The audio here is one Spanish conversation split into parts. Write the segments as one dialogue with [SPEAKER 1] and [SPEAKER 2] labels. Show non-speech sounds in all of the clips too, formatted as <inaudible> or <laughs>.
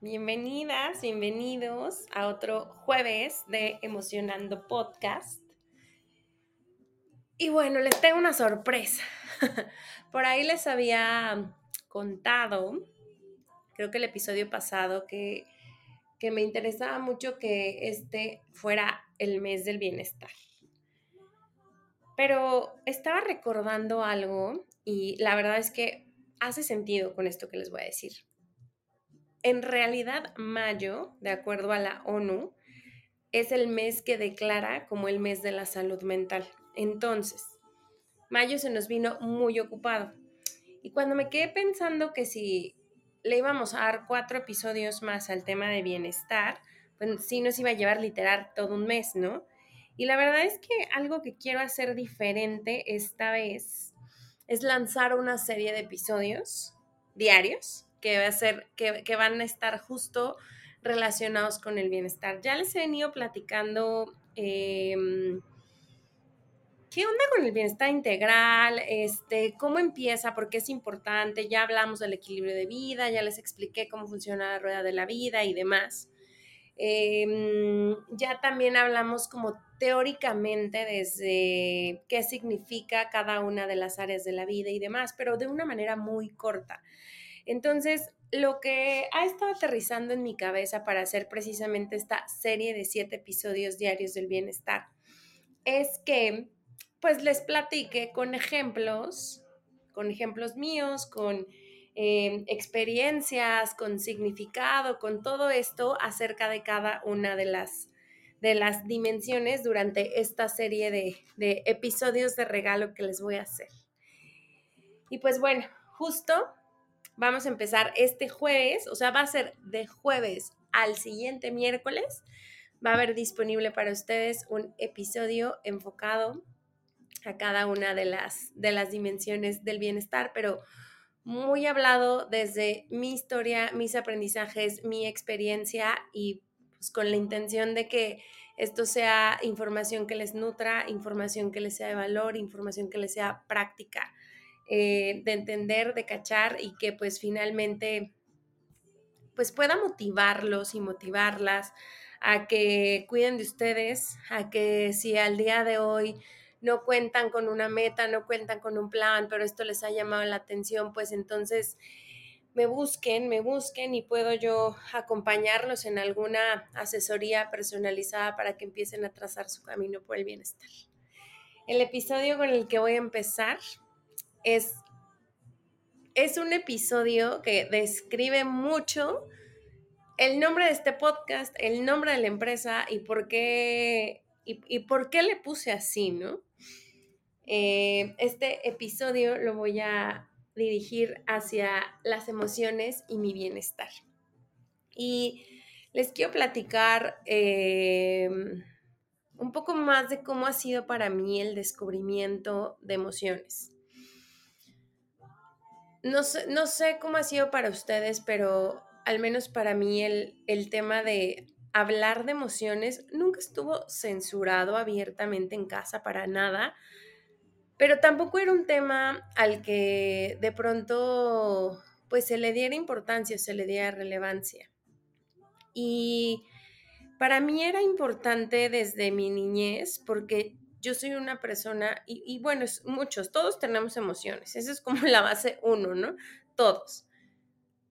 [SPEAKER 1] bienvenidas, bienvenidos a otro jueves de Emocionando Podcast. Y bueno, les tengo una sorpresa. <laughs> Por ahí les había contado, creo que el episodio pasado, que, que me interesaba mucho que este fuera el mes del bienestar. Pero estaba recordando algo y la verdad es que hace sentido con esto que les voy a decir. En realidad, mayo, de acuerdo a la ONU, es el mes que declara como el mes de la salud mental. Entonces, mayo se nos vino muy ocupado. Y cuando me quedé pensando que si le íbamos a dar cuatro episodios más al tema de bienestar, pues sí nos iba a llevar literal todo un mes, ¿no? Y la verdad es que algo que quiero hacer diferente esta vez es lanzar una serie de episodios diarios que, va a ser, que, van a estar justo relacionados con el bienestar. Ya les he venido platicando em, qué onda con el bienestar integral, este, cómo empieza, por qué es importante. Ya hablamos del equilibrio de vida, ya les expliqué cómo funciona la rueda de la vida y demás. Em, ya también hablamos como teóricamente desde qué significa cada una de las áreas de la vida y demás, pero de una manera muy corta. Entonces, lo que ha estado aterrizando en mi cabeza para hacer precisamente esta serie de siete episodios diarios del bienestar es que, pues, les platique con ejemplos, con ejemplos míos, con eh, experiencias, con significado, con todo esto acerca de cada una de las, de las dimensiones durante esta serie de, de episodios de regalo que les voy a hacer. Y pues bueno, justo vamos a empezar este jueves, o sea, va a ser de jueves al siguiente miércoles. Va a haber disponible para ustedes un episodio enfocado a cada una de las, de las dimensiones del bienestar, pero muy hablado desde mi historia, mis aprendizajes, mi experiencia y pues con la intención de que esto sea información que les nutra, información que les sea de valor, información que les sea práctica. Eh, de entender, de cachar y que pues finalmente pues pueda motivarlos y motivarlas a que cuiden de ustedes, a que si al día de hoy no cuentan con una meta, no cuentan con un plan, pero esto les ha llamado la atención, pues entonces me busquen, me busquen y puedo yo acompañarlos en alguna asesoría personalizada para que empiecen a trazar su camino por el bienestar. El episodio con el que voy a empezar es, es un episodio que describe mucho el nombre de este podcast, el nombre de la empresa y por qué, y, por qué le puse así, ¿no? Eh, este episodio lo voy a dirigir hacia las emociones y mi bienestar. Y les quiero platicar eh, un poco más de cómo ha sido para mí el descubrimiento de emociones. No sé, no sé cómo ha sido para ustedes, pero al menos para mí el, el tema de hablar de emociones nunca estuvo censurado abiertamente en casa para nada, pero tampoco era un tema al que de pronto pues se le diera importancia, se le diera relevancia. Y para mí era importante desde mi niñez porque yo soy una persona, y, bueno, muchos, todos tenemos emociones, esa es como <laughs> la base uno, ¿no? Todos.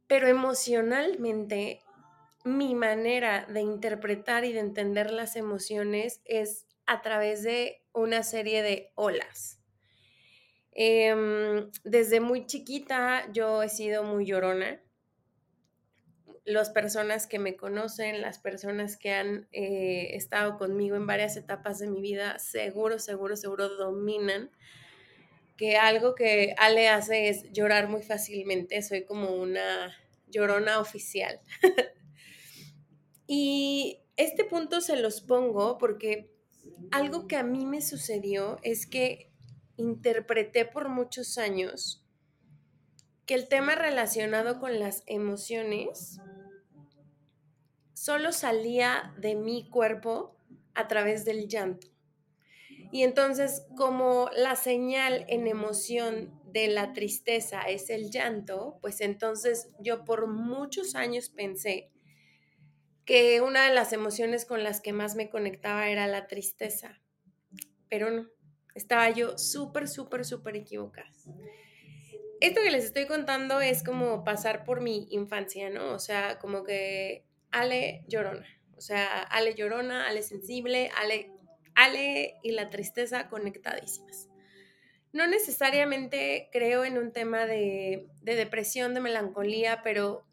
[SPEAKER 1] Pero emocionalmente, mi manera de interpretar y de entender las emociones es a través de una serie de olas. Em, desde muy chiquita yo he sido muy llorona las personas que me conocen, las personas que han eh, estado conmigo en varias etapas de mi vida, seguro, seguro, seguro dominan que algo que Ale hace es llorar muy fácilmente. Soy como una llorona oficial. <laughs> Y este punto se los pongo porque algo que a mí me sucedió es que interpreté por muchos años que el tema relacionado con las emociones solo salía de mi cuerpo a través del llanto. Y entonces, como la señal en emoción de la tristeza es el llanto, pues entonces yo por muchos años pensé que una de las emociones con las que más me conectaba era la tristeza. Pero no, estaba yo súper, súper, súper equivocada. Esto que les estoy contando es como pasar por mi infancia, ¿no? O sea, como que Ale llorona. O sea, Ale llorona, Ale sensible, Ale, Ale y la tristeza conectadísimas. No necesariamente creo en un tema de, de depresión, de melancolía, pero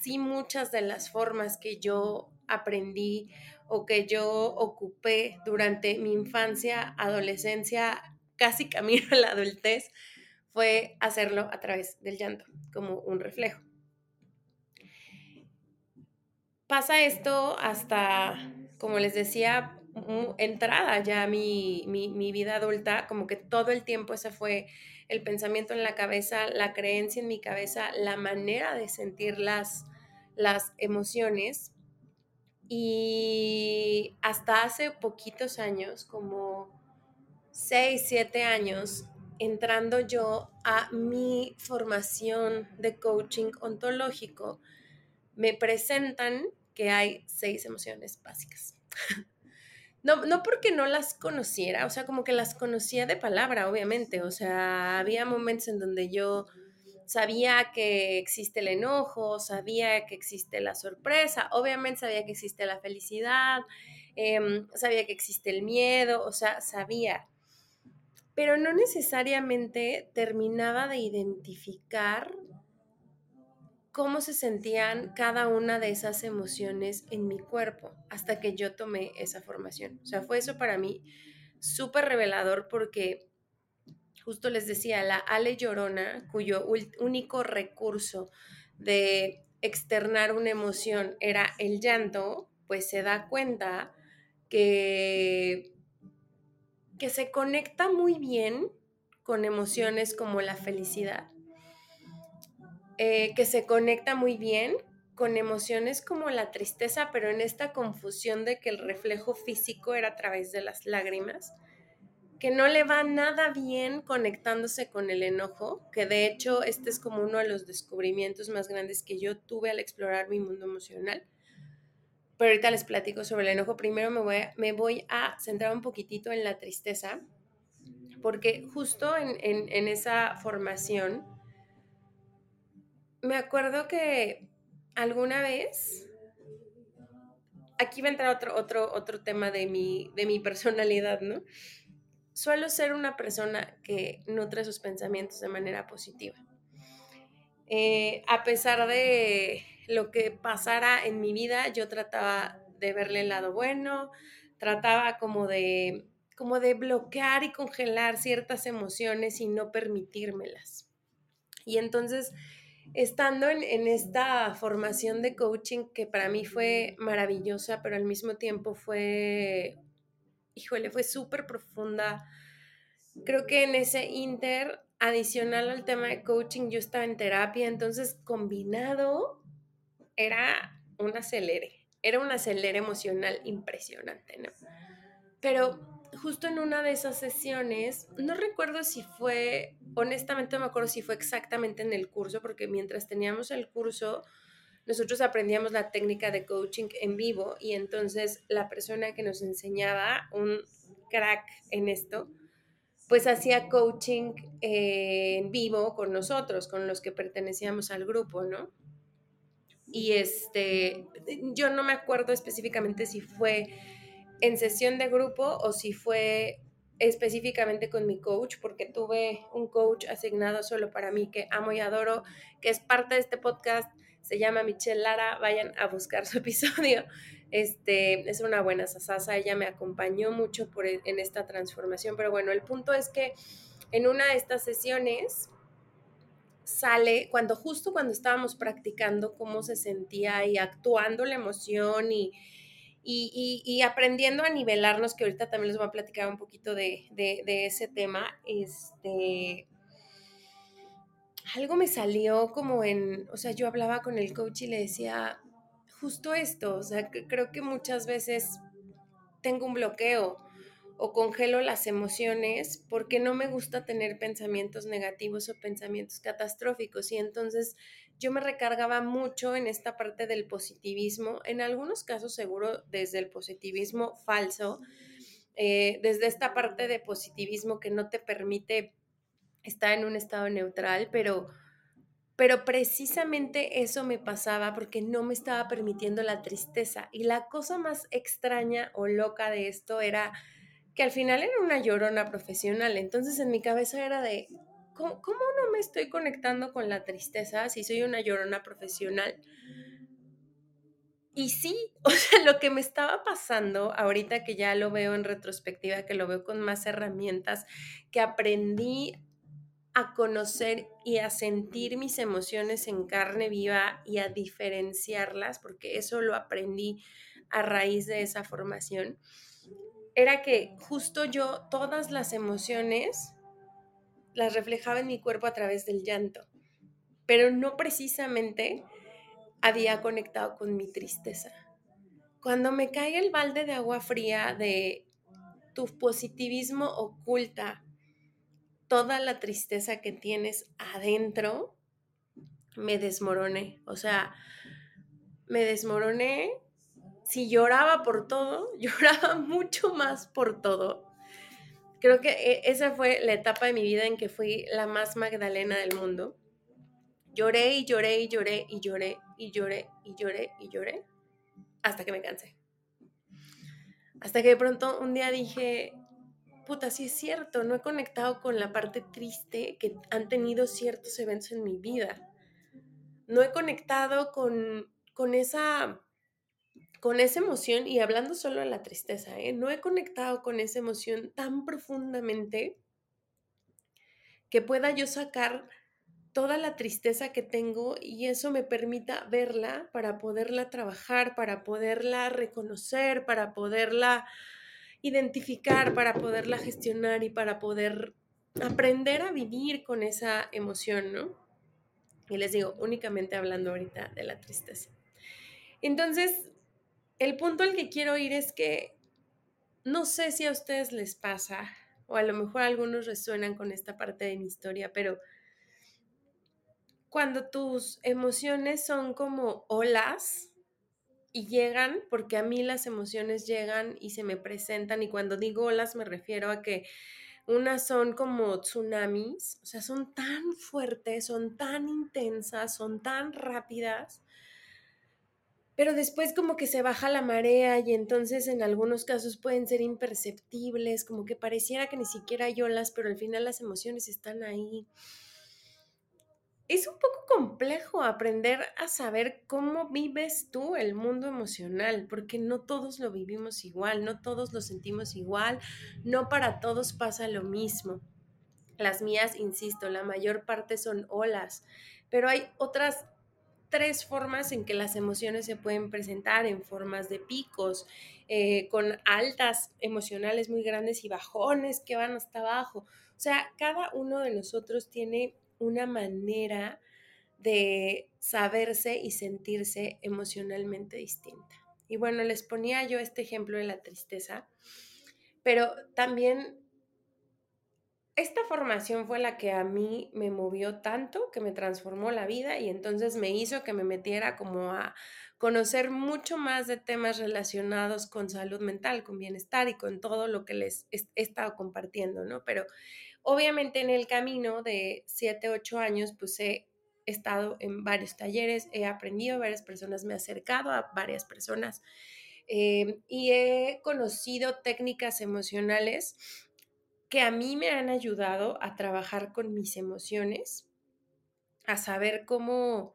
[SPEAKER 1] sí muchas de las formas que yo aprendí o que yo ocupé durante mi infancia, adolescencia, casi camino a la adultez, fue hacerlo a través del llanto, como un reflejo. Pasa esto hasta, como les decía, entrada ya mi, mi, mi vida adulta, como que todo el tiempo ese fue el pensamiento en la cabeza, la creencia en mi cabeza, la manera de sentir las, las emociones. Y hasta hace poquitos años, como 6, 7 años, entrando yo a mi formación de coaching ontológico, me presentan que hay seis emociones básicas. <laughs> No, no porque no las conociera, o sea, como que las conocía de palabra, obviamente. O sea, había momentos en donde yo sabía que existe el enojo, sabía que existe la sorpresa, obviamente sabía que existe la felicidad, em, sabía que existe el miedo, o sea, sabía, pero no necesariamente terminaba de identificar cómo se sentían cada una de esas emociones en mi cuerpo hasta que yo tomé esa formación. O sea, fue eso para mí súper revelador porque justo les decía, la Ale Llorona, cuyo único recurso de externar una emoción era el llanto, pues se da cuenta que, que se conecta muy bien con emociones como la felicidad, eh, que se conecta muy bien con emociones como la tristeza, pero en esta confusión de que el reflejo físico era a través de las lágrimas que no le va nada bien conectándose con el enojo, que de hecho este es como uno de los descubrimientos más grandes que yo tuve al explorar mi mundo emocional. Pero ahorita les platico sobre el enojo. Primero me voy a, centrar un poquitito en la tristeza, porque justo en, esa formación, me acuerdo que alguna vez, aquí va a entrar otro, otro, otro tema de mi, de mi personalidad, ¿no? suelo ser una persona que nutre sus pensamientos de manera positiva. Eh, a pesar de lo que pasara en mi vida, yo trataba de verle el lado bueno, trataba como de, como de bloquear y congelar ciertas emociones y no permitírmelas. Y entonces, estando en, en esta formación de coaching que para mí fue maravillosa, pero al mismo tiempo fue híjole, fue súper profunda. Creo que en ese inter, adicional al tema de coaching, yo estaba en terapia, entonces combinado era un acelere, era un acelere emocional impresionante, ¿no? Pero justo en una de esas sesiones, no recuerdo si fue, honestamente no me acuerdo si fue exactamente en el curso, porque mientras teníamos el curso, nosotros aprendíamos la técnica de coaching en vivo y entonces la persona que nos enseñaba, un crack en esto, pues hacía coaching eh, en vivo con nosotros, con los que pertenecíamos al grupo, ¿no? Y este, yo no me acuerdo específicamente si fue en sesión de grupo o si fue específicamente con mi coach, porque tuve un coach asignado solo para mí que amo y adoro, que es parte de este podcast, se llama Michelle Lara, vayan a buscar su <laughs> episodio. Este, es una buena sasasa, ella me acompañó mucho e, en esta transformación, pero bueno, el punto es que en una de estas sesiones sale cuando justo cuando estábamos practicando cómo se sentía y actuando la emoción y, y, aprendiendo a nivelarnos, que ahorita también les voy a platicar un poquito de, de, ese tema, este, algo me salió como en, o sea, yo hablaba con el coach y le decía justo esto, o sea, creo que muchas veces tengo un bloqueo o congelo las emociones porque no me gusta tener pensamientos negativos o pensamientos catastróficos y entonces yo me recargaba mucho en esta parte del positivismo, en algunos casos seguro desde el positivismo falso, eh, desde esta parte de positivismo que no te permite estar en un estado neutral, pero, pero precisamente eso me pasaba porque no me estaba permitiendo la tristeza. Y la cosa más extraña o loca de esto era que al final era una llorona profesional. Entonces en mi cabeza era de, ¿cómo, no me estoy conectando con la tristeza si soy una llorona profesional? Y sí, <laughs> o sea, lo que me estaba pasando ahorita que ya lo veo en retrospectiva, que lo veo con más herramientas, que aprendí a conocer y a sentir mis emociones en carne viva y a diferenciarlas, porque eso lo aprendí a raíz de esa formación era que justo yo todas las emociones las reflejaba en mi cuerpo a través del llanto, pero no precisamente había conectado con mi tristeza. Cuando me cae el balde de agua fría de tu positivismo oculta toda la tristeza que tienes adentro, me desmoroné. O sea, me desmoroné si lloraba por todo, <laughs> lloraba mucho más por todo. Creo que e, esa fue la etapa de mi vida en que fui la más Magdalena del mundo. Lloré y lloré y lloré y lloré y lloré y lloré y lloré hasta que me cansé. Hasta que de pronto un día dije, puta, sí es cierto, no he conectado con la parte triste que han tenido ciertos eventos en mi vida. No he conectado con, con esa con esa emoción, y hablando solo de la tristeza, ¿eh? no he conectado con esa emoción tan profundamente que pueda yo sacar toda la tristeza que tengo y eso me permita verla para poderla trabajar, para poderla reconocer, para poderla identificar, para poderla gestionar y para poder aprender a vivir con esa emoción, ¿no? Y les digo, únicamente hablando ahorita de la tristeza. Entonces, el punto al que quiero ir es que no sé si a ustedes les pasa, o a lo mejor algunos resuenan con esta parte de mi historia, pero cuando tus emociones son como olas y llegan, porque a mí las emociones llegan y se me presentan, y cuando digo olas me refiero a que unas son como tsunamis, o sea, son tan fuertes, son tan intensas, son tan rápidas, pero después como que se baja la marea y entonces en algunos casos pueden ser imperceptibles, como que pareciera que ni siquiera hay olas, pero al final las emociones están ahí. Es un poco complejo aprender a saber cómo vives tú el mundo emocional, porque no todos lo vivimos igual, no todos lo sentimos igual, no para todos pasa lo mismo. Las mías, insisto, la mayor parte son olas, pero hay otras tres formas en que las emociones se pueden presentar, en formas de picos, eh, con altas emocionales muy grandes y bajones que van hasta abajo. O sea, cada uno de nosotros tiene una manera de saberse y sentirse emocionalmente distinta. Y bueno, les ponía yo este ejemplo de la tristeza, pero también esta formación fue la que a mí me movió tanto, que me transformó la vida y entonces me hizo que me metiera como a conocer mucho más de temas relacionados con salud mental, con bienestar y con todo lo que les he estado compartiendo, ¿no? Pero obviamente en el camino de 7, 8 años, pues he estado en varios talleres, he aprendido, varias personas me he acercado a varias personas eh, y he conocido técnicas emocionales que a mí me han ayudado a trabajar con mis emociones, a saber cómo,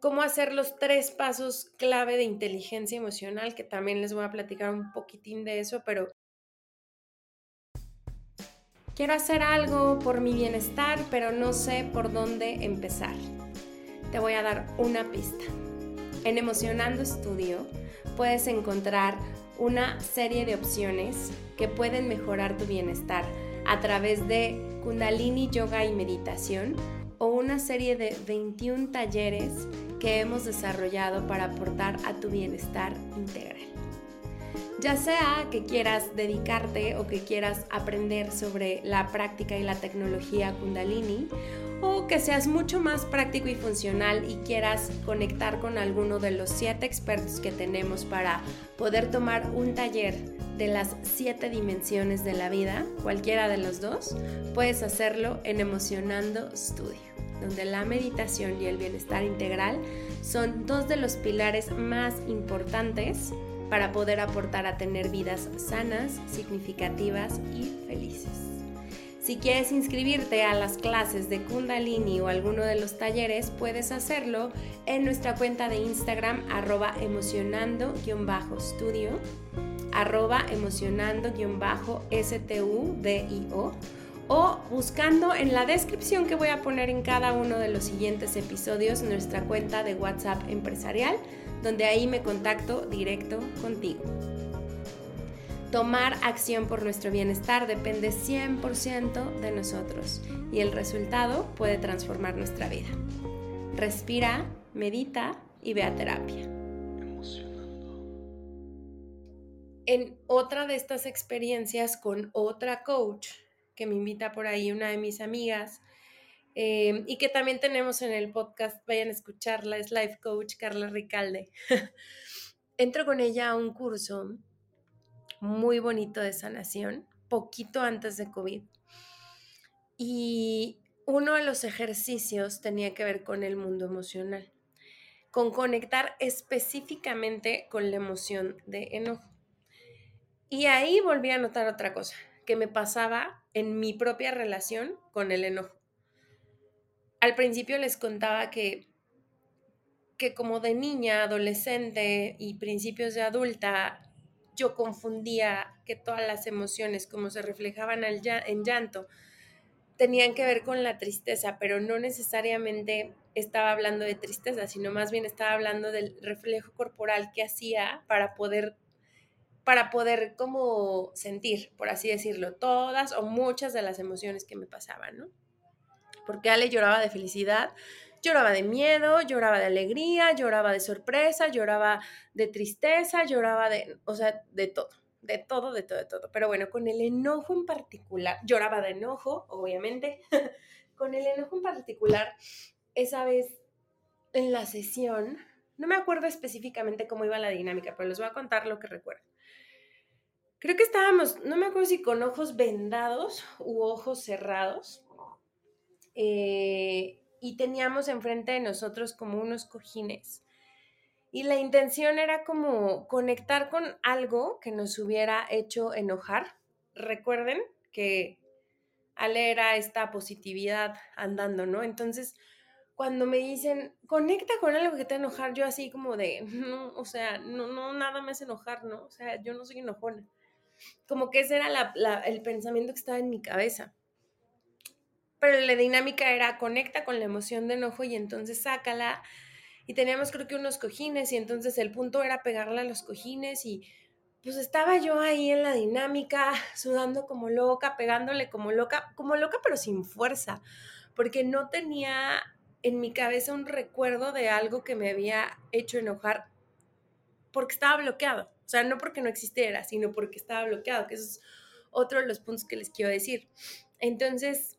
[SPEAKER 1] cómo hacer los tres pasos clave de inteligencia emocional, que también les voy a platicar un poquitín de eso, pero Quiero hacer algo por mi bienestar, pero no sé por dónde empezar. Te voy a dar una pista. En Emocionando Estudio puedes encontrar una serie de opciones que pueden mejorar tu bienestar a través de Kundalini Yoga y Meditación o una serie de 21 talleres que hemos desarrollado para aportar a tu bienestar integral. Ya sea que quieras dedicarte o que quieras aprender sobre la práctica y la tecnología Kundalini, o que seas mucho más práctico y funcional y quieras conectar con alguno de los siete expertos que tenemos para poder tomar un taller de las siete dimensiones de la vida, cualquiera de los dos, puedes hacerlo en Emocionando Studio, donde la meditación y el bienestar integral son dos de los pilares más importantes para poder aportar a tener vidas sanas, significativas y felices. Si quieres inscribirte a las clases de Kundalini o alguno de los talleres, puedes hacerlo en nuestra cuenta de Instagram arroba emocionando-studio arroba emocionando-studio o buscando en la descripción que voy a poner en cada uno de los siguientes episodios nuestra cuenta de WhatsApp empresarial donde ahí me contacto directo contigo. Tomar acción por nuestro bienestar depende 100% de nosotros y el resultado puede transformar nuestra vida. Respira, medita y ve a terapia. En otra de estas experiencias con otra coach que me invita por ahí una de mis amigas, Em, y que también tenemos en el podcast, vayan a escucharla, es Life Coach Carla Ricalde. <laughs> Entro con ella a un curso muy bonito de sanación, poquito antes de COVID. Y uno de los ejercicios tenía que ver con el mundo emocional, con conectar específicamente con la emoción de enojo. Y ahí volví a notar otra cosa, que me pasaba en mi propia relación con el enojo. Al principio les contaba que, que como de niña, adolescente y principios de adulta, yo confundía que todas las emociones, como se reflejaban en llanto, tenían que ver con la tristeza, pero no necesariamente estaba hablando de tristeza, sino más bien estaba hablando del reflejo corporal que hacía para poder para poder como sentir, por así decirlo, todas o muchas de las emociones que me pasaban, ¿no? porque Ale lloraba de felicidad, lloraba de miedo, lloraba de alegría, lloraba de sorpresa, lloraba de tristeza, lloraba de, o sea, de todo, de todo, de todo, de todo. Pero bueno, con el enojo en particular, lloraba de enojo, obviamente, <laughs> con el enojo en particular, esa vez en la sesión, no me acuerdo específicamente cómo iba la dinámica, pero les voy a contar lo que recuerdo. Creo que estábamos, no me acuerdo si con ojos vendados u ojos cerrados, eh, y teníamos enfrente de nosotros como unos cojines. Y la intención era como conectar con algo que nos hubiera hecho enojar. Recuerden que Ale era esta positividad andando, ¿no? Entonces, cuando me dicen, conecta con algo que te enojar, yo así como de, no, o sea, no, no, nada me hace enojar, ¿no? O sea, yo no soy enojona. Como que ese era el pensamiento que estaba en mi cabeza pero la dinámica era conecta con la emoción de enojo y entonces sácala. Y teníamos creo que unos cojines y entonces el punto era pegarle a los cojines y pues estaba yo ahí en la dinámica, sudando como loca, pegándole como loca, como loca pero sin fuerza, porque no tenía en mi cabeza un recuerdo de algo que me había hecho enojar porque estaba bloqueado. O sea, no porque no existiera, sino porque estaba bloqueado, que eso es otro de los puntos que les quiero decir. Entonces,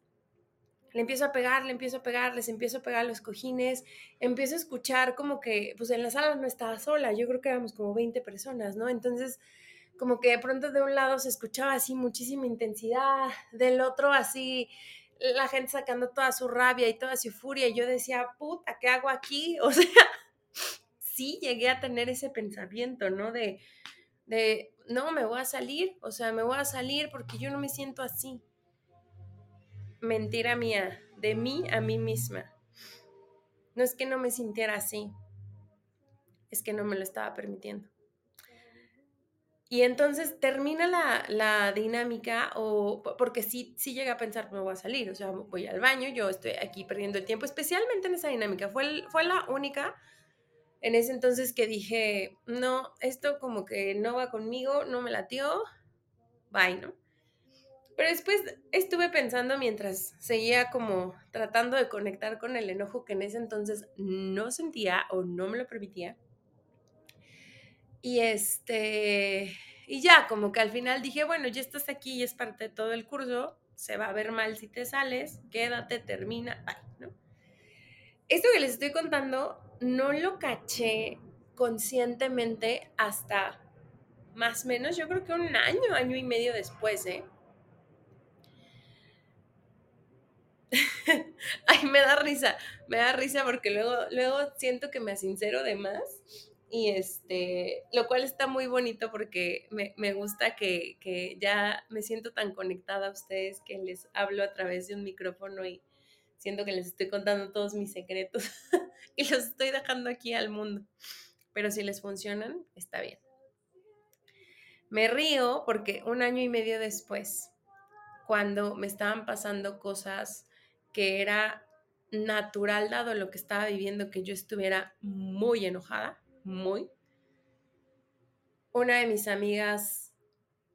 [SPEAKER 1] le empiezo a pegar, le empiezo a pegar, les empiezo a pegar los cojines, empiezo a escuchar como que, pues en la sala no estaba sola, yo creo que éramos como 20 personas, ¿no? Entonces, como que de pronto de un lado se escuchaba así muchísima intensidad, del otro así la gente sacando toda su rabia y toda su furia, y yo decía, puta, ¿qué hago aquí? <laughs> O sea, sí llegué a tener ese pensamiento, ¿no? De, de, no, me voy a salir, o sea, me voy a salir porque yo no me siento así mentira mía, de mí a mí misma. No es que no me sintiera así, es que no me lo estaba permitiendo. Y entonces termina la, dinámica o porque sí, sí a pensar, me voy a salir, o sea, voy al baño, yo estoy aquí perdiendo el tiempo, especialmente en esa dinámica. Fue, fue la única en ese entonces que dije, no, esto como que no va conmigo, no me latió, bye, ¿no? Pero después estuve pensando mientras seguía como tratando de conectar con el enojo que en ese entonces no sentía o no me lo permitía. Y este, y ya, como que al final dije, bueno, ya estás aquí y es parte de todo el curso, se va a ver mal si te sales, quédate, termina, bye, ¿no? Esto que les estoy contando no lo caché conscientemente hasta más o menos, yo creo que un año, año y medio después, ¿eh? <laughs> Ay, me da risa, me da risa porque luego, luego siento que me sincero de más y este, lo cual está muy bonito porque me, gusta que, que, ya me siento tan conectada a ustedes que les hablo a través de un micrófono y siento que les estoy contando todos mis secretos <laughs> <laughs> y los estoy dejando aquí al mundo. Pero si les funcionan, está bien. Me río porque un año y medio después, cuando me estaban pasando cosas que era natural dado lo que estaba viviendo, que yo estuviera muy enojada, muy. Una de mis amigas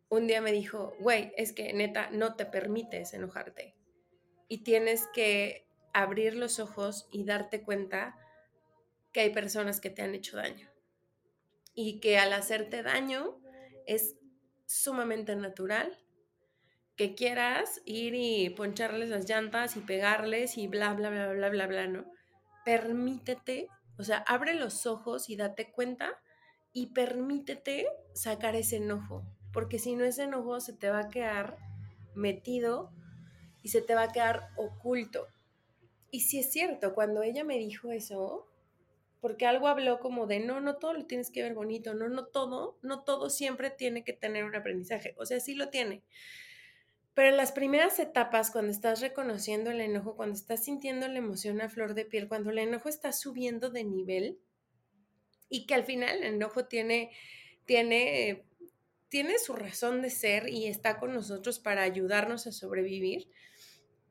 [SPEAKER 1] un día me dijo, güey, es que neta, no te permites enojarte y tienes que abrir los ojos y darte cuenta que hay personas que te han hecho daño y que al hacerte daño es sumamente natural que quieras ir y poncharles las llantas y pegarles y bla, bla, bla, bla, bla, bla, ¿no? Permítete, o sea, abre los ojos y date cuenta y permítete sacar ese enojo, porque si no ese enojo se te va a quedar metido y se te va a quedar oculto. Y si es cierto, cuando ella me dijo eso, porque algo habló como de, no, no todo lo tienes que ver bonito, no, no todo, no todo siempre tiene que tener un aprendizaje, o sea, sí lo tiene, pero en las primeras etapas, cuando estás reconociendo el enojo, cuando estás sintiendo la emoción a flor de piel, cuando el enojo está subiendo de nivel y que al final el enojo tiene, tiene, tiene su razón de ser y está con nosotros para ayudarnos a sobrevivir,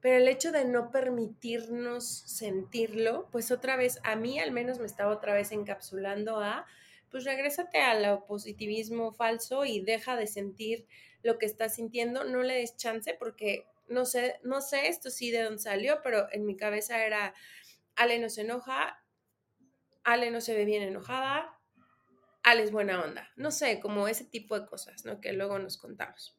[SPEAKER 1] pero el hecho de no permitirnos sentirlo, pues otra vez, a mí al menos me estaba otra vez encapsulando a, pues regrésate al positivismo falso y deja de sentir lo que estás sintiendo, no le des chance porque no sé, no sé esto sí de dónde salió, pero en mi cabeza era, Ale no se enoja, Ale no se ve bien enojada, Ale es buena onda, no sé, como ese tipo de cosas, ¿no? Que luego nos contamos.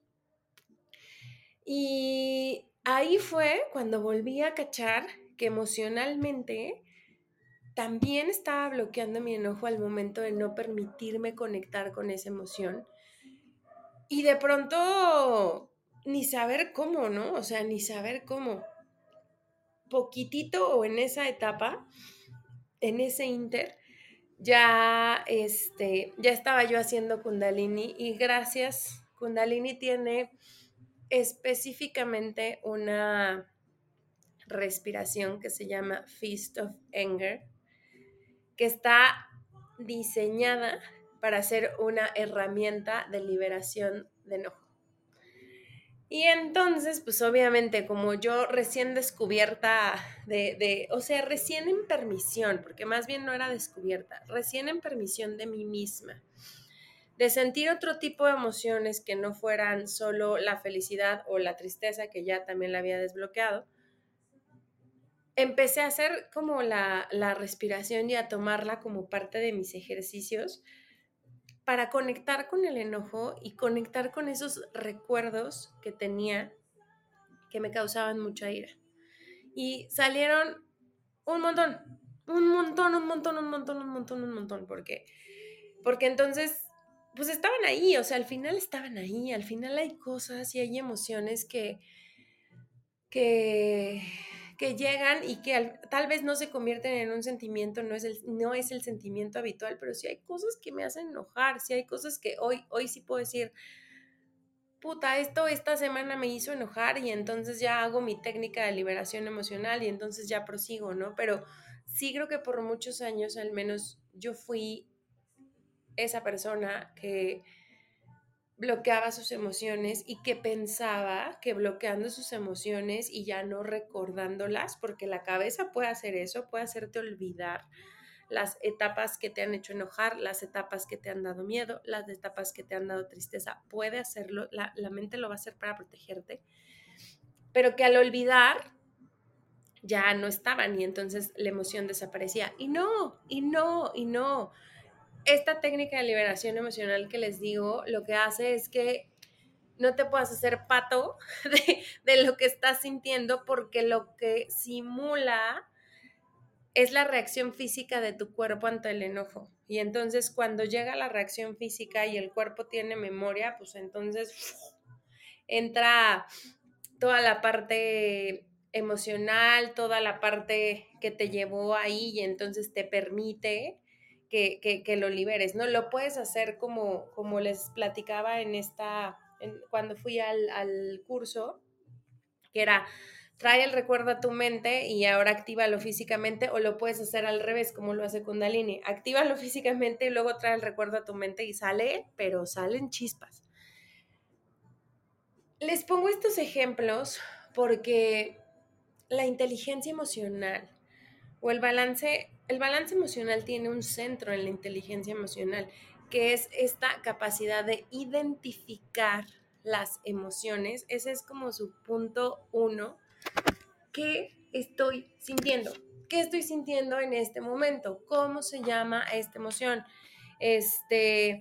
[SPEAKER 1] Y ahí fue cuando volví a cachar que emocionalmente también estaba bloqueando mi enojo al momento de no permitirme conectar con esa emoción y de pronto, ni saber cómo, ¿no? O sea, ni saber cómo. Poquitito o en esa etapa, en ese inter, ya, este, ya estaba yo haciendo Kundalini y gracias, Kundalini tiene específicamente una respiración que se llama Feast of Anger, que está diseñada para ser una herramienta de liberación de enojo. Y entonces, pues obviamente, como yo recién descubierta de, de, o sea, recién en permisión, porque más bien no era descubierta, recién en permisión de mí misma, de sentir otro tipo de emociones que no fueran solo la felicidad o la tristeza, que ya también la había desbloqueado, empecé a hacer como la, la respiración y a tomarla como parte de mis ejercicios para conectar con el enojo y conectar con esos recuerdos que tenía que me causaban mucha ira. Y salieron un montón, un montón, un montón, un montón, un montón, un montón, porque porque entonces pues estaban ahí, o sea, al final estaban ahí, al final hay cosas y hay emociones que que que llegan y que tal vez no se convierten en un sentimiento, no es, el, no es el sentimiento habitual, pero sí hay cosas que me hacen enojar, sí hay cosas que hoy, hoy sí puedo decir, puta, esto esta semana me hizo enojar y entonces ya hago mi técnica de liberación emocional y entonces ya prosigo, ¿no? Pero sí creo que por muchos años al menos yo fui esa persona que bloqueaba sus emociones y que pensaba que bloqueando sus emociones y ya no recordándolas, porque la cabeza puede hacer eso, puede hacerte olvidar las etapas que te han hecho enojar, las etapas que te han dado miedo, las etapas que te han dado tristeza, puede hacerlo, la, la mente lo va a hacer para protegerte, pero que al olvidar ya no estaban y entonces la emoción desaparecía. Y no, y no, y no esta técnica de liberación emocional que les digo, lo que hace es que no te puedas hacer pato <laughs> de, lo que estás sintiendo porque lo que simula es la reacción física de tu cuerpo ante el enojo. Y entonces cuando llega la reacción física y el cuerpo tiene memoria, pues entonces <sniffs> entra toda la parte emocional, toda la parte que te llevó ahí y entonces te permite que, lo liberes, ¿no? Lo puedes hacer como, como les platicaba en esta, cuando fui al, curso, que era, trae el recuerdo a tu mente y ahora actívalo físicamente, o lo puedes hacer al revés, como lo hace Kundalini. Actívalo <laughs> físicamente y luego trae el recuerdo a tu mente y sale, pero salen chispas. Les pongo estos ejemplos porque la inteligencia emocional o el balance el balance emocional tiene un centro en la inteligencia emocional, que es esta capacidad de identificar las emociones. Ese es como su punto uno. ¿Qué estoy sintiendo? ¿Qué estoy sintiendo en este momento? ¿Cómo se llama esta emoción? Este,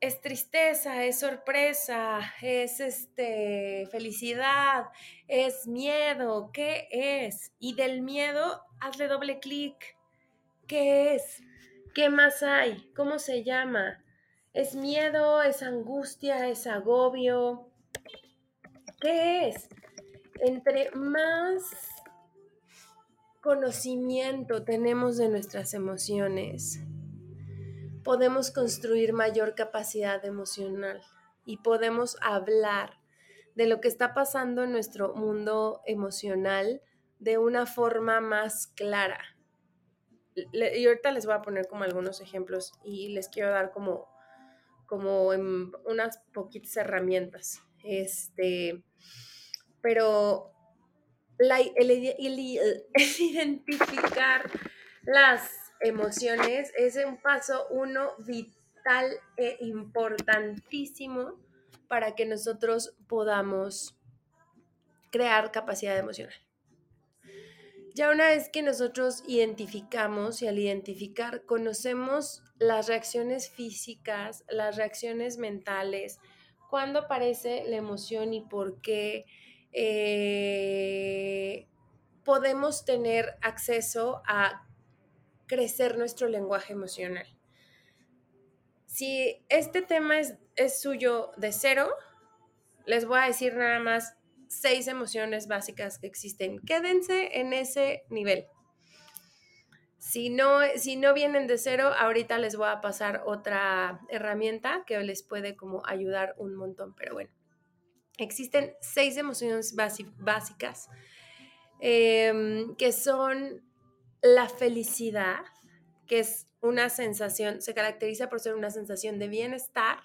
[SPEAKER 1] es tristeza, es sorpresa, es este felicidad, es miedo, ¿qué es? Y del miedo hazle doble clic ¿Qué es? ¿Qué más hay? ¿Cómo se llama? ¿Es miedo? ¿Es angustia? ¿Es agobio? ¿Qué es? Entre más conocimiento tenemos de nuestras emociones, podemos construir mayor capacidad emocional y podemos hablar de lo que está pasando en nuestro mundo emocional de una forma más clara y ahorita les voy a poner como algunos ejemplos y les quiero dar como, como unas poquitas herramientas. Este, pero el, <laughs> identificar las emociones es un paso uno vital e importantísimo para que nosotros podamos crear capacidad emocional. Ya una vez que nosotros identificamos y al identificar conocemos las reacciones físicas, las reacciones mentales, cuándo aparece la emoción y por qué eh, podemos tener acceso a crecer nuestro lenguaje emocional. Si este tema es, es suyo de cero, les voy a decir nada más seis emociones básicas que existen. Quédense en ese nivel. Si no, si no vienen de cero, ahorita les voy a pasar otra herramienta que les puede como ayudar un montón. Pero bueno, existen seis emociones básicas em, que son la felicidad, que es una sensación, se caracteriza por ser una sensación de bienestar,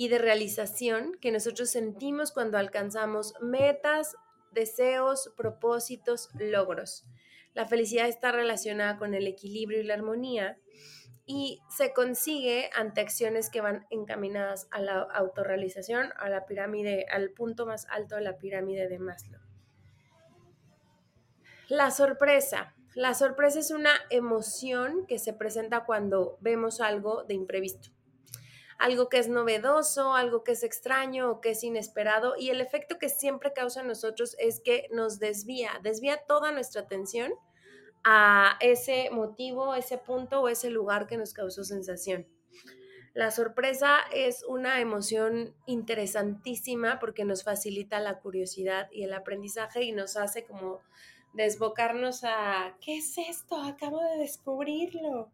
[SPEAKER 1] y de realización que nosotros sentimos cuando alcanzamos metas, deseos, propósitos, logros. La felicidad está relacionada con el equilibrio y la armonía y se consigue ante acciones que van encaminadas a la autorrealización, a la pirámide, al punto más alto de la pirámide de Maslow. La sorpresa. La sorpresa es una emoción que se presenta cuando vemos algo de imprevisto algo que es novedoso, algo que es extraño o que es inesperado y el efecto que siempre causa en nosotros es que nos desvía, desvía toda nuestra atención a ese motivo, ese punto o ese lugar que nos causó sensación. La sorpresa es una emoción interesantísima porque nos facilita la curiosidad y el aprendizaje y nos hace como desbocarnos a, ¿qué es esto? Acabo de descubrirlo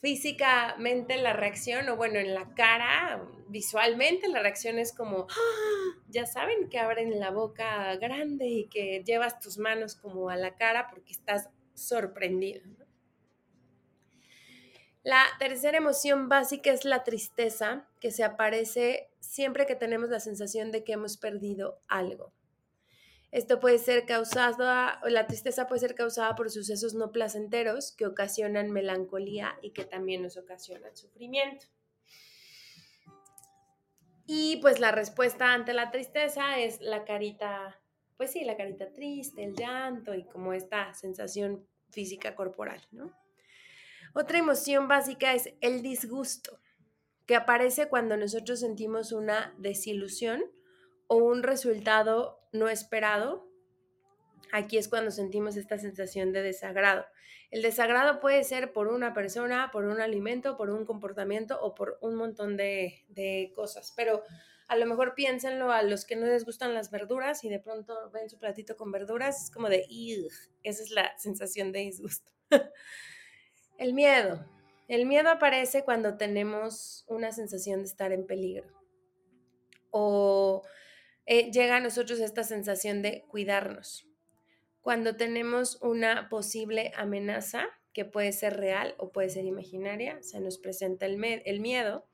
[SPEAKER 1] físicamente la reacción, o bueno, en la cara, visualmente la reacción es como, ¡Ah! ya saben que abren la boca grande y que llevas tus manos como a la cara porque estás sorprendido. La tercera emoción básica es la tristeza, que se aparece siempre que tenemos la sensación de que hemos perdido algo. Esto puede ser causada, la tristeza puede ser causada por sucesos no placenteros que ocasionan melancolía y que también nos ocasionan sufrimiento. Y pues la respuesta ante la tristeza es la carita, pues sí, la carita triste, el llanto y como esta sensación física corporal, ¿no? Otra emoción básica es el disgusto, que aparece cuando nosotros sentimos una desilusión o un resultado no esperado. Aquí es cuando sentimos esta sensación de desagrado. El desagrado puede ser por una persona, por un alimento, por un comportamiento o por un montón de, cosas, pero a lo mejor piénsenlo a los que no les gustan las verduras y de pronto ven su platito con verduras, es como de, esa es la sensación de disgusto. <laughs> El miedo. El miedo aparece cuando tenemos una sensación de estar en peligro o eh, llega a nosotros esta sensación de cuidarnos cuando tenemos una posible amenaza que puede ser real o puede ser imaginaria, se nos presenta el, el miedo.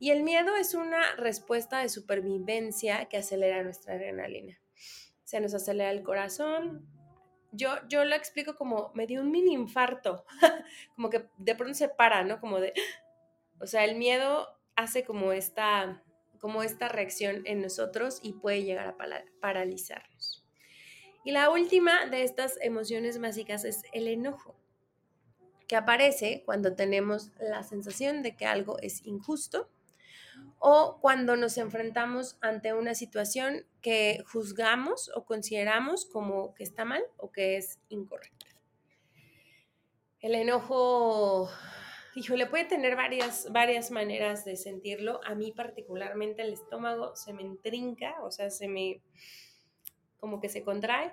[SPEAKER 1] Y el miedo es una respuesta de supervivencia que acelera nuestra adrenalina. Se nos acelera el corazón. Yo, yo lo explico como me dio un mini infarto, <laughs> como que de pronto se para, ¿no? Como de, <gasps> o sea, el miedo hace como esta, como esta reacción en nosotros y puede llegar a paralizarnos. Y la última de estas emociones básicas es el enojo, que aparece cuando tenemos la sensación de que algo es injusto o cuando nos enfrentamos ante una situación que juzgamos o consideramos como que está mal o que es incorrecta. El enojo, híjole, puede tener varias, varias maneras de sentirlo. A mí particularmente el estómago se me entrinca, o sea, se me como que se contrae.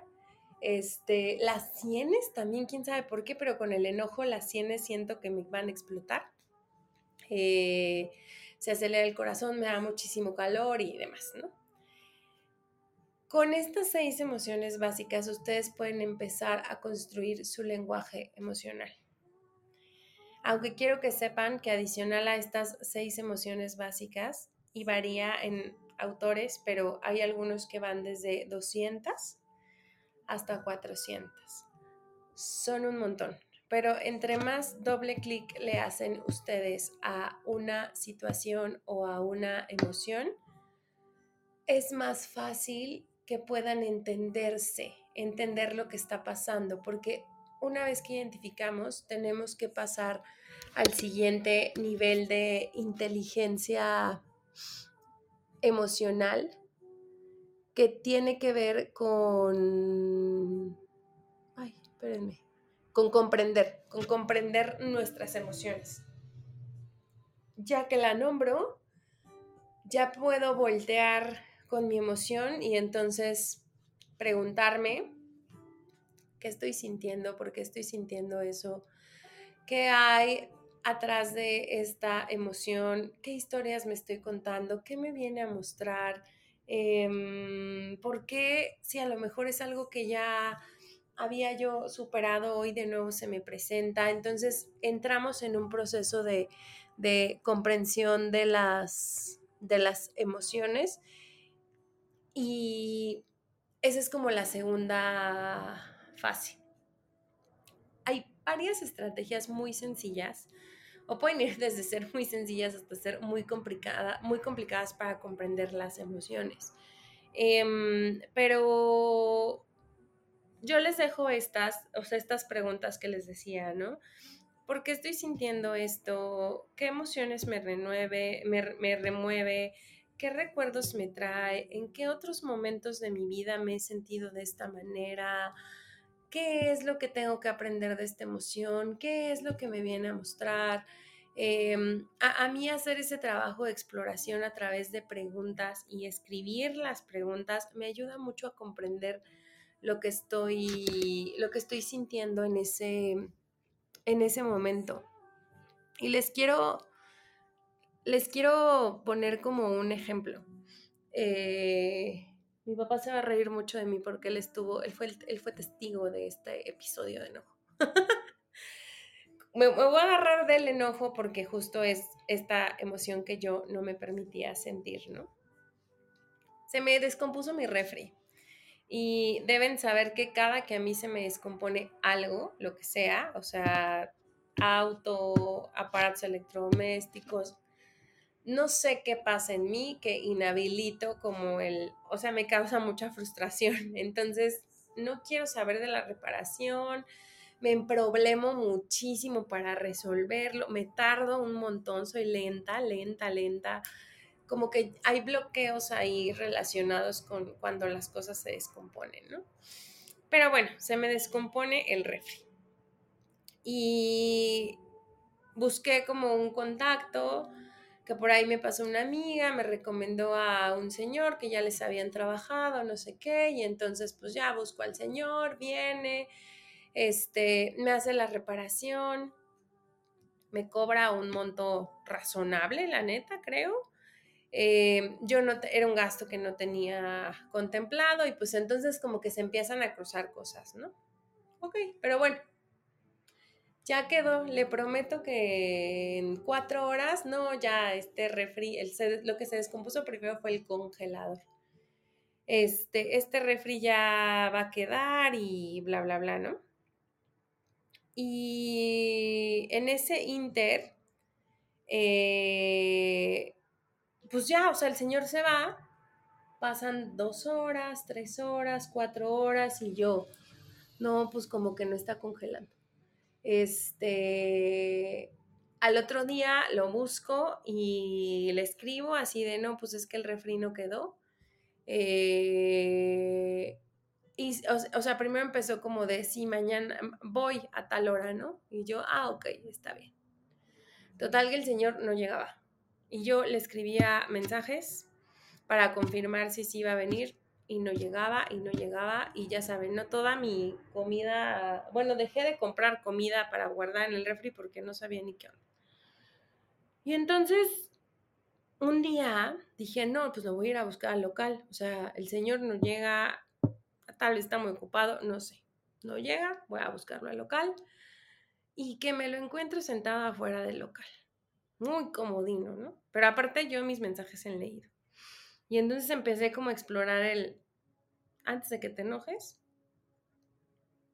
[SPEAKER 1] Este, las sienes también, quién sabe por qué, pero con el enojo las sienes siento que me van a explotar. Eh, se acelera el corazón, me da muchísimo calor y demás, ¿no? Con estas seis emociones básicas ustedes pueden empezar a construir su lenguaje emocional. Aunque quiero que sepan que adicional a estas seis emociones básicas, y varía en autores, pero hay algunos que van desde 200 hasta 400. Son un montón, pero entre más doble clic le hacen ustedes a una situación o a una emoción, es más fácil que puedan entenderse, entender lo que está pasando, porque una vez que identificamos, tenemos que pasar al siguiente nivel de inteligencia emocional que tiene que ver con... Ay, espérenme. Con comprender, con comprender nuestras emociones. Ya que la nombro, ya puedo voltear con mi emoción y entonces preguntarme qué estoy sintiendo, por qué estoy sintiendo eso, qué hay atrás de esta emoción, qué historias me estoy contando, qué me viene a mostrar, eh, por qué si a lo mejor es algo que ya había yo superado, hoy de nuevo se me presenta. Entonces entramos en un proceso de, de comprensión de las, de las emociones y esa es como la segunda fase. Hay varias estrategias muy sencillas o pueden ir <laughs> desde ser muy sencillas hasta ser muy, complicada, muy complicadas para comprender las emociones. Em, pero yo les dejo estas, o sea, estas preguntas que les decía, ¿no? ¿Por qué estoy sintiendo esto? ¿Qué emociones me, renueve, me remueve? ¿Qué recuerdos me trae? ¿En qué otros momentos de mi vida me he sentido de esta manera? Qué es lo que tengo que aprender de esta emoción, qué es lo que me viene a mostrar. Em, a, mí hacer ese trabajo de exploración a través de preguntas y escribir las preguntas me ayuda mucho a comprender lo que estoy, lo que estoy sintiendo en ese, en ese momento. Y les quiero, les quiero poner como un ejemplo. Eh, mi papá se va a reír mucho de mí porque él estuvo, él fue, él fue testigo de este episodio de enojo. <laughs> me, voy a agarrar del enojo porque justo es esta emoción que yo no me permitía sentir, ¿no? Se me descompuso mi refri. Y deben saber que cada que a mí se me descompone algo, lo que sea, o sea, auto, aparatos electrodomésticos, no sé qué pasa en mí que inhabilito como el, o sea, me causa mucha frustración. <laughs> Entonces, no quiero saber de la reparación, me problemo muchísimo para resolverlo, me tardo un montón, soy lenta, lenta, lenta. Como que hay bloqueos ahí relacionados con cuando las cosas se descomponen, ¿no? Pero bueno, se me descompone el refri. Y busqué como un contacto que por ahí me pasó una amiga, me recomendó a un señor que ya les habían trabajado, no sé qué, y entonces pues ya busco al señor, viene, este, me hace la reparación, me cobra un monto razonable, la neta, creo. Eh, yo no, era un gasto que no tenía contemplado y pues entonces como que se empiezan a cruzar cosas, ¿no? Ok, pero bueno, ya quedó, le prometo que en cuatro horas, no, ya este refri, lo que se descompuso primero fue el congelador. Este, este refri ya va a quedar y bla, bla, bla, ¿no? Y en ese inter, eh, pues ya, o sea, el señor se va, pasan dos horas, tres horas, cuatro horas y yo, no, pues como que no está congelando. Este, al otro día lo busco y le escribo así de, no, pues es que el refri no quedó. Eh, y, o, sea, primero empezó como de, sí, mañana voy a tal hora, ¿no? Y yo, ah, ok, está bien. Total que el señor no llegaba. Y yo le escribía mensajes para confirmar si sí iba a venir y no llegaba y no llegaba y ya saben, no toda mi comida, bueno, dejé de comprar comida para guardar en el refri porque no sabía ni qué onda. Y entonces, un día dije, no, pues lo voy a ir a buscar al local, o sea, el señor no llega tal vez está muy ocupado, no sé. No llega, voy a buscarlo al local y que me lo encuentro sentada afuera del local. Muy comodino, ¿no? Pero aparte yo mis mensajes en leído. Y entonces empecé como a explorar el, antes de que te enojes,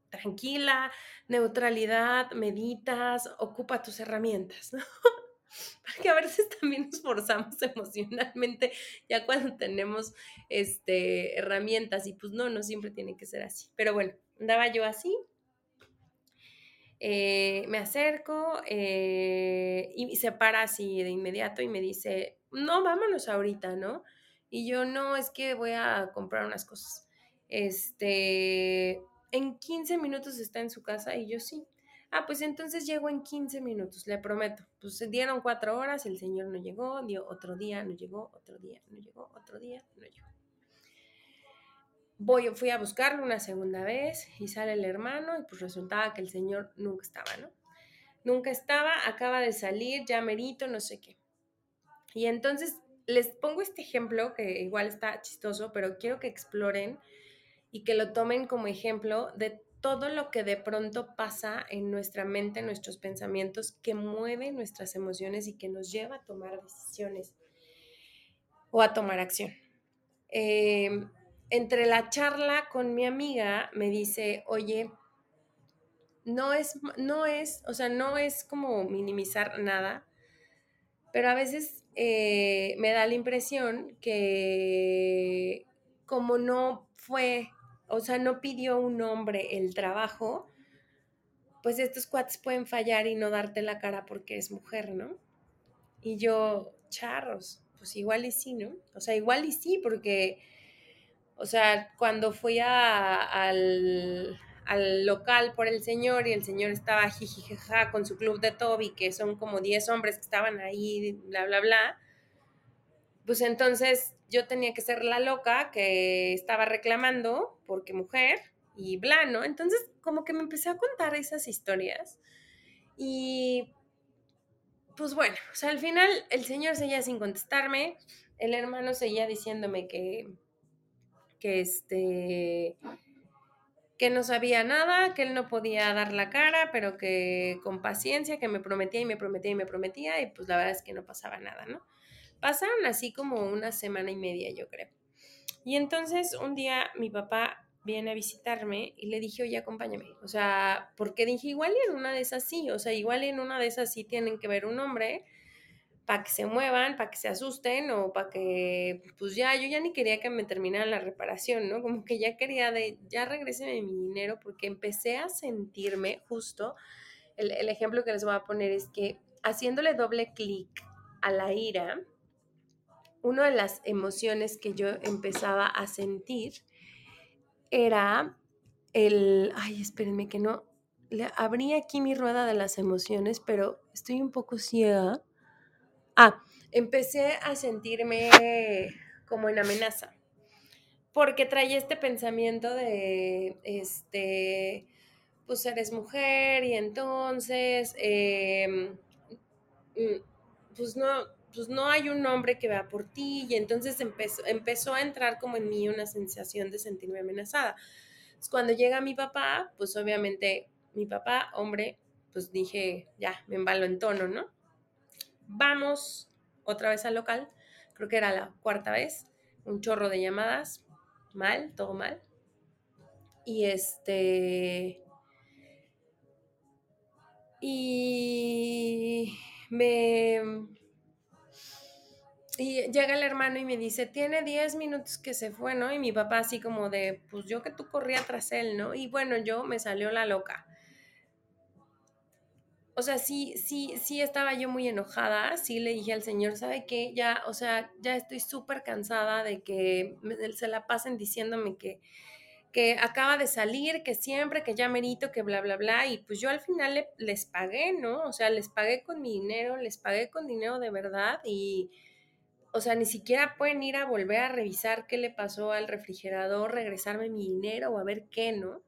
[SPEAKER 1] tranquila, neutralidad, meditas, ocupa tus herramientas, ¿no? <laughs> porque a veces también nos forzamos emocionalmente ya cuando tenemos este, herramientas y pues no, no siempre tiene que ser así. Pero bueno, andaba yo así, eh, me acerco eh, y se para así de inmediato y me dice, no, vámonos ahorita, ¿no? Y yo, no, es que voy a comprar unas cosas. Este, en 15 minutos está en su casa y yo sí. Ah, pues entonces llego en 15 minutos, le prometo. Pues se dieron cuatro horas, el señor no llegó, dio otro día, no llegó, otro día, no llegó, otro día, no llegó. Voy, fui a buscarlo una segunda vez y sale el hermano y pues resultaba que el señor nunca estaba, ¿no? Nunca estaba, acaba de salir, ya merito, no sé qué. Y entonces les pongo este ejemplo que igual está chistoso, pero quiero que exploren y que lo tomen como ejemplo de todo lo que de pronto pasa en nuestra mente, en nuestros pensamientos, que mueve nuestras emociones y que nos lleva a tomar decisiones o a tomar acción. Em, entre la charla con mi amiga me dice, oye, no es, no es, o sea, no es como minimizar nada, pero a veces eh, me da la impresión que como no fue o sea, no pidió un hombre el trabajo, pues estos cuates pueden fallar y no darte la cara porque es mujer, ¿no? Y yo, charros, pues igual y sí, ¿no? O sea, igual y sí, porque, o sea, cuando fui al, al local por el señor y el señor estaba jijijaja con su club de Toby, que son como 10 hombres que estaban ahí, bla, bla, bla, pues entonces yo tenía que ser la loca que estaba reclamando porque mujer y bla, ¿no? Entonces, como que me empecé a contar esas historias y pues bueno, o sea, al final el señor seguía sin contestarme, el hermano seguía diciéndome que, que este, que no sabía nada, que él no podía dar la cara, pero que con paciencia, que me prometía y me prometía y me prometía, y pues la verdad es que no pasaba nada, ¿no? Pasaron así como una semana y media, yo creo. Y entonces un día mi papá viene a visitarme y le dije, oye, acompáñame. O sea, porque dije, igual en una de esas sí, o sea, igual en una de esas sí tienen que ver un hombre para que se muevan, para que se asusten o para que, pues ya, yo ya ni quería que me terminaran la reparación, ¿no? Como que ya quería de, ya regrese mi dinero porque empecé a sentirme justo, el, el ejemplo que les voy a poner es que haciéndole doble clic a la ira, una de las emociones que yo empezaba a sentir era el, ay, espérenme que no, le abrí aquí mi rueda de las emociones, pero estoy un poco ciega Ah, empecé a sentirme como en amenaza, porque traía este pensamiento de, este, pues eres mujer y entonces, em, mm, pues no, pues no hay un hombre que vea por ti y entonces empezó, empezó a entrar como en mí una sensación de sentirme amenazada. cuando llega mi papá, pues obviamente mi papá, hombre, pues dije, ya, me embalo en tono, ¿no? Vamos otra vez al local, creo que era la cuarta vez, un chorro de llamadas, mal, todo mal. Y este... Y me... Y llega el hermano y me dice, tiene 10 minutos que se fue, ¿no? Y mi papá así como de, pues yo que tú corría tras él, ¿no? Y bueno, yo me salió la loca o sea, sí, sí, sí estaba yo muy enojada, sí le dije al Señor, ¿sabe qué? Ya, o sea, ya estoy súper cansada de que se la pasen diciéndome que, que acaba de salir, que siempre, que ya merito, que bla, bla, bla, y pues yo al final les pagué, ¿no? O sea, les pagué con mi dinero, les pagué con dinero de verdad y, o sea, ni siquiera pueden ir a volver a revisar qué le pasó al refrigerador, regresarme mi dinero o a ver qué, ¿no?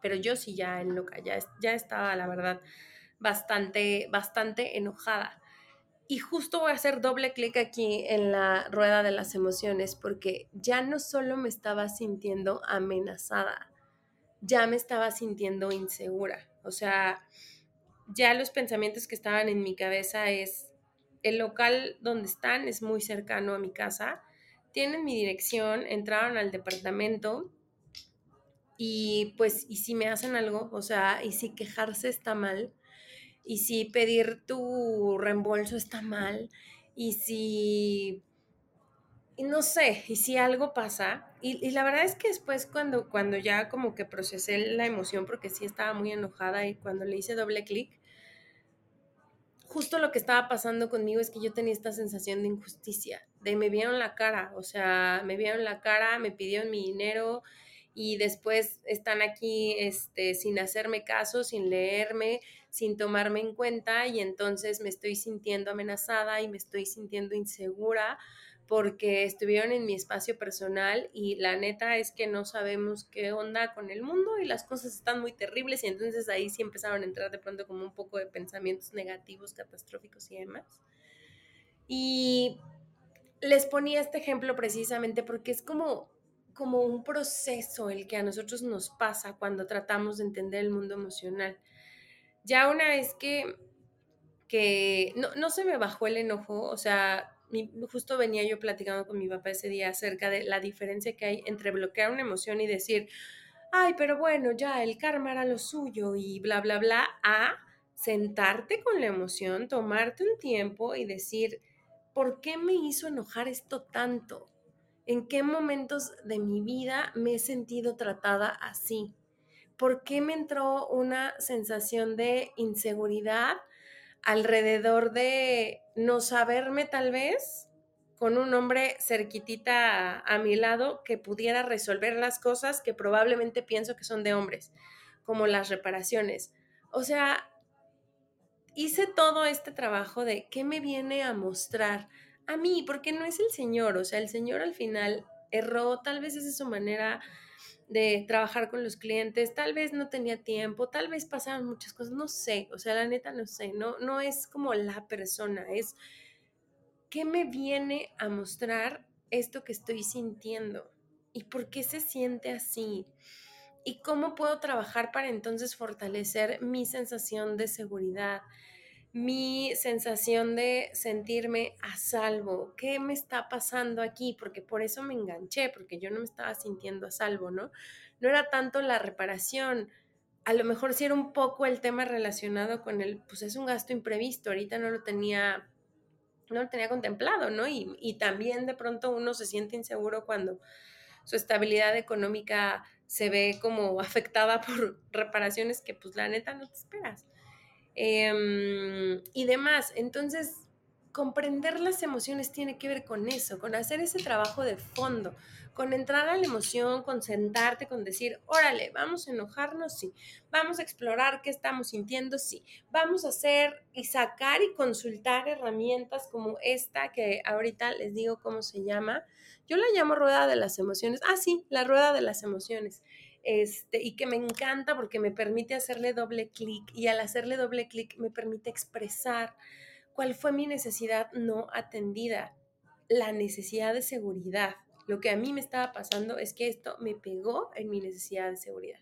[SPEAKER 1] Pero yo sí ya en loca, ya, ya estaba, la verdad bastante, bastante enojada. Y justo voy a hacer doble clic aquí en la rueda de las emociones porque ya no solo me estaba sintiendo amenazada, ya me estaba sintiendo insegura. O sea, ya los pensamientos que estaban en mi cabeza es, el local donde están es muy cercano a mi casa, tienen mi dirección, entraron al departamento y pues, ¿y si me hacen algo? O sea, ¿y si quejarse está mal? Y si pedir tu reembolso está mal, y si, y no sé, y si algo pasa, y, la verdad es que después cuando, cuando ya como que procesé la emoción, porque sí estaba muy enojada y cuando le hice doble clic, justo lo que estaba pasando conmigo es que yo tenía esta sensación de injusticia, de me vieron la cara, o sea, me vieron la cara, me pidieron mi dinero y después están aquí este, sin hacerme caso, sin leerme, sin tomarme en cuenta y entonces me estoy sintiendo amenazada y me estoy sintiendo insegura porque estuvieron en mi espacio personal y la neta es que no sabemos qué onda con el mundo y las cosas están muy terribles y entonces ahí sí empezaron a entrar de pronto como un poco de pensamientos negativos, catastróficos y demás. Y les ponía este ejemplo precisamente porque es como como un proceso el que a nosotros nos pasa cuando tratamos de entender el mundo emocional ya una vez que, que no, se me bajó el enojo, o sea, justo venía yo platicando con mi papá ese día acerca de la diferencia que hay entre bloquear una emoción y decir, ay, pero bueno, ya el karma era lo suyo y bla, bla, bla, a sentarte con la emoción, tomarte un tiempo y decir, ¿por qué me hizo enojar esto tanto? ¿En qué momentos de mi vida me he sentido tratada así? ¿Por qué me entró una sensación de inseguridad alrededor de no saberme tal vez con un hombre cerquitita a, mi lado que pudiera resolver las cosas que probablemente pienso que son de hombres, como las reparaciones? O sea, hice todo este trabajo de qué me viene a mostrar a mí, porque no es el Señor, o sea, el Señor al final erró, tal vez es de su manera de trabajar con los clientes, tal vez no tenía tiempo, tal vez pasaban muchas cosas, no sé, o sea, la neta no sé, no, no es como la persona, es qué me viene a mostrar esto que estoy sintiendo y por qué se siente así. ¿Y cómo puedo trabajar para entonces fortalecer mi sensación de seguridad, mi sensación de sentirme a salvo? ¿Qué me está pasando aquí? Porque por eso me enganché, porque yo no me estaba sintiendo a salvo, ¿no? No era tanto la reparación, a lo mejor sí era un poco el tema relacionado con el, pues es un gasto imprevisto, ahorita no lo tenía, no lo tenía contemplado, ¿no? Y, y también de pronto uno se siente inseguro cuando su estabilidad económica se ve como afectada <laughs> por reparaciones que pues la neta no te esperas. Em, y demás. Entonces, comprender las emociones tiene que ver con eso, con hacer ese trabajo de fondo, con entrar a la emoción, con sentarte, con decir, órale, vamos a enojarnos, sí, vamos a explorar qué estamos sintiendo, sí, vamos a hacer y sacar y consultar herramientas como esta que ahorita les digo cómo se llama. Yo la llamo rueda de las emociones. Ah, sí, la rueda de las emociones. Este, y que me encanta porque me permite hacerle doble clic y al hacerle doble clic me permite expresar cuál fue mi necesidad no atendida, la necesidad de seguridad. Lo que a mí me estaba pasando es que esto me pegó en mi necesidad de seguridad.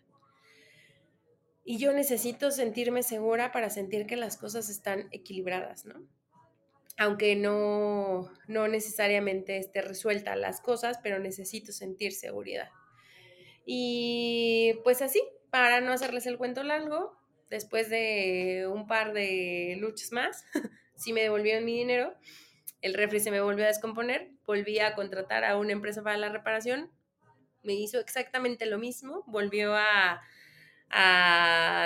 [SPEAKER 1] Y yo necesito sentirme segura para sentir que las cosas están equilibradas, ¿no? Aunque no, no necesariamente esté resuelta las cosas, pero necesito sentir seguridad. Y pues así, para no hacerles el cuento largo, después de un par de luchas más, <laughs> sí me devolvieron mi dinero el refri se me volvió a descomponer, volví a contratar a una empresa para la reparación, me hizo exactamente lo mismo, volvió a,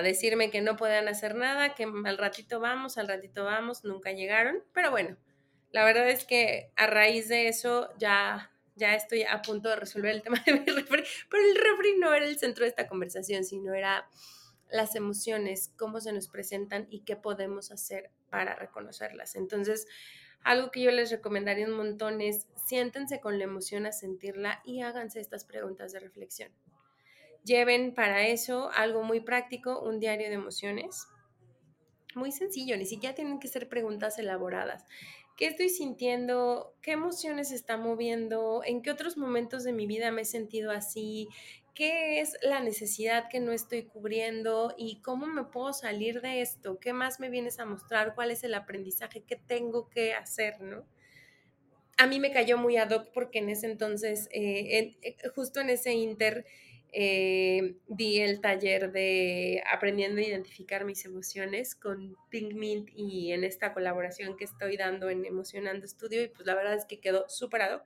[SPEAKER 1] decirme que no podían hacer nada, que al ratito vamos, al ratito vamos, nunca llegaron, pero bueno, la verdad es que a raíz de eso ya, ya estoy a punto de resolver el <laughs> tema de mi refri, pero el refri no era el centro de esta conversación, sino era las emociones, cómo se nos presentan y qué podemos hacer para reconocerlas. Entonces, algo que yo les recomendaría un montón es siéntense con la emoción a sentirla y háganse estas preguntas de reflexión. Lleven para eso algo muy práctico, un diario de emociones. Muy sencillo, ni siquiera tienen que ser preguntas elaboradas. ¿Qué estoy sintiendo? ¿Qué emociones está moviendo? ¿En qué otros momentos de mi vida me he sentido así? qué es la necesidad que no estoy cubriendo y cómo me puedo salir de esto, qué más me vienes a mostrar, cuál es el aprendizaje que tengo que hacer, ¿no? A mí me cayó muy ad hoc porque en ese entonces, eh, eh, justo en ese inter, eh, di el taller de aprendiendo a identificar mis emociones con Pink Mint y en esta colaboración que estoy dando en Emocionando Estudio y pues la verdad es que quedó súper ad hoc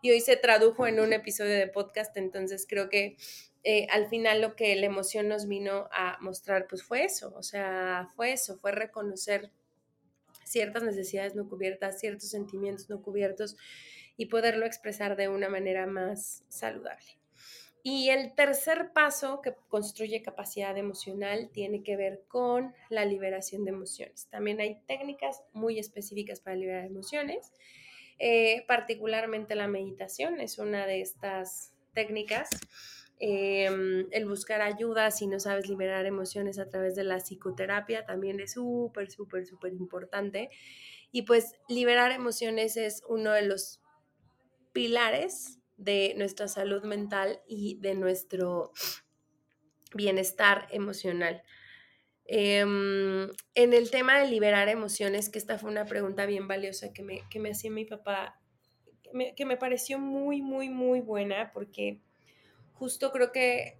[SPEAKER 1] y hoy se tradujo en un episodio de podcast, entonces creo que eh, al final lo que la emoción nos vino a mostrar pues fue eso, o sea, fue eso, fue reconocer ciertas necesidades no cubiertas, ciertos sentimientos no cubiertos y poderlo expresar de una manera más saludable. Y el tercer paso que construye capacidad emocional tiene que ver con la liberación de emociones. También hay técnicas muy específicas para liberar emociones eh, particularmente la meditación es una de estas técnicas. Em, el buscar ayuda si no sabes liberar emociones a través de la psicoterapia también es súper, súper, súper importante. Y pues liberar emociones es uno de los pilares de nuestra salud mental y de nuestro bienestar emocional. Em, en el tema de liberar emociones, que esta fue una pregunta bien valiosa que me, que me hacía mi papá, que me, pareció muy, muy, muy buena, porque justo creo que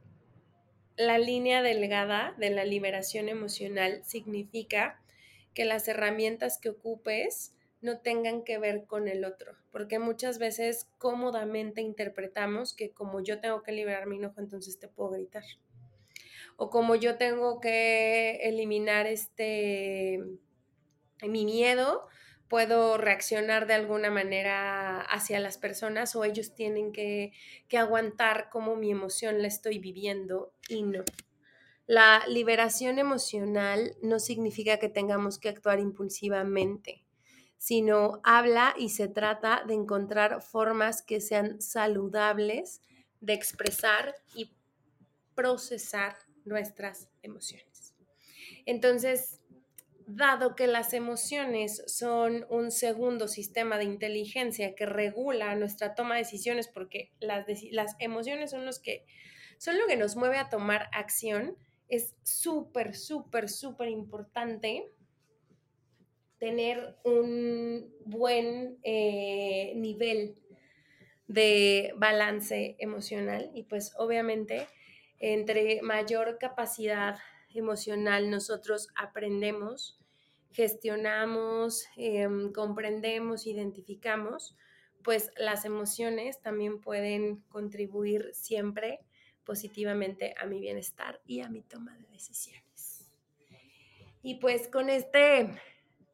[SPEAKER 1] la línea delgada de la liberación emocional significa que las herramientas que ocupes no tengan que ver con el otro, porque muchas veces cómodamente interpretamos que como yo tengo que liberar mi enojo, entonces te puedo gritar o como yo tengo que eliminar este mi miedo, puedo reaccionar de alguna manera hacia las personas o ellos tienen que, que aguantar cómo mi emoción la estoy viviendo y no. La liberación emocional no significa que tengamos que actuar impulsivamente, sino habla y se trata de encontrar formas que sean saludables de expresar y procesar nuestras emociones. Entonces, dado que las emociones son un segundo sistema de inteligencia que regula nuestra toma de decisiones, porque las, las emociones son los que son lo que nos mueve a tomar acción, es súper, súper, súper importante tener un buen eh, nivel de balance emocional y pues obviamente entre mayor capacidad emocional nosotros aprendemos, gestionamos, em, comprendemos, identificamos, pues las emociones también pueden contribuir siempre positivamente a mi bienestar y a mi toma de decisiones. Y pues con este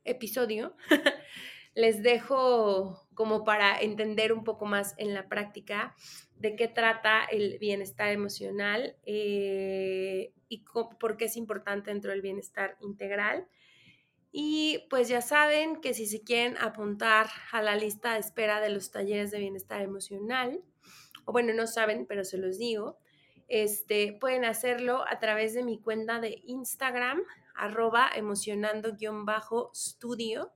[SPEAKER 1] episodio <laughs> les dejo como para entender un poco más en la práctica de qué trata el bienestar emocional eh, y por qué es importante dentro del bienestar integral. Y pues ya saben que si se quieren apuntar a la lista de espera de los talleres de bienestar emocional, o bueno, no saben, pero se los digo, este, pueden hacerlo a través de mi cuenta de Instagram, arroba emocionando-studio.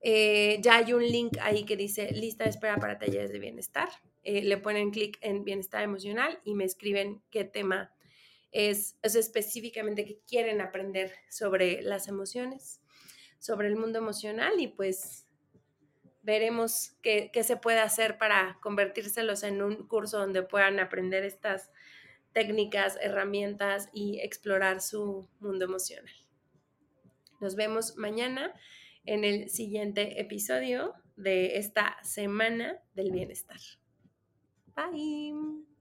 [SPEAKER 1] Eh, ya hay un link ahí que dice lista de espera para talleres de bienestar. Eh, le ponen clic en bienestar emocional y me escriben qué tema es, es específicamente que quieren aprender sobre las emociones, sobre el mundo emocional y pues veremos qué, qué, se puede hacer para convertírselos en un curso donde puedan aprender estas técnicas, herramientas y explorar su mundo emocional. Nos vemos mañana en el siguiente episodio de esta semana del bienestar. Bye.